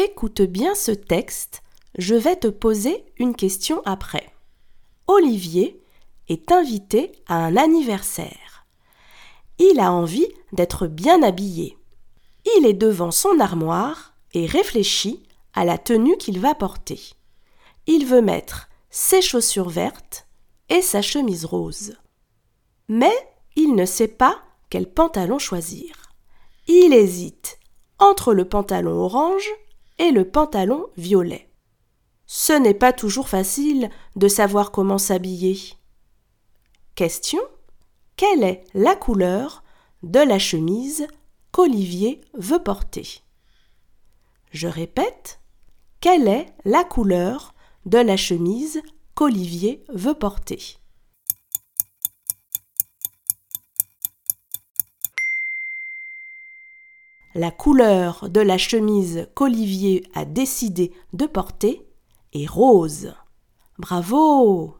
Écoute bien ce texte, je vais te poser une question après. Olivier est invité à un anniversaire. Il a envie d'être bien habillé. Il est devant son armoire et réfléchit à la tenue qu'il va porter. Il veut mettre ses chaussures vertes et sa chemise rose. Mais il ne sait pas quel pantalon choisir. Il hésite entre le pantalon orange et le pantalon violet. Ce n'est pas toujours facile de savoir comment s'habiller. Question Quelle est la couleur de la chemise qu'Olivier veut porter? Je répète, quelle est la couleur de la chemise qu'Olivier veut porter? La couleur de la chemise qu'Olivier a décidé de porter est rose. Bravo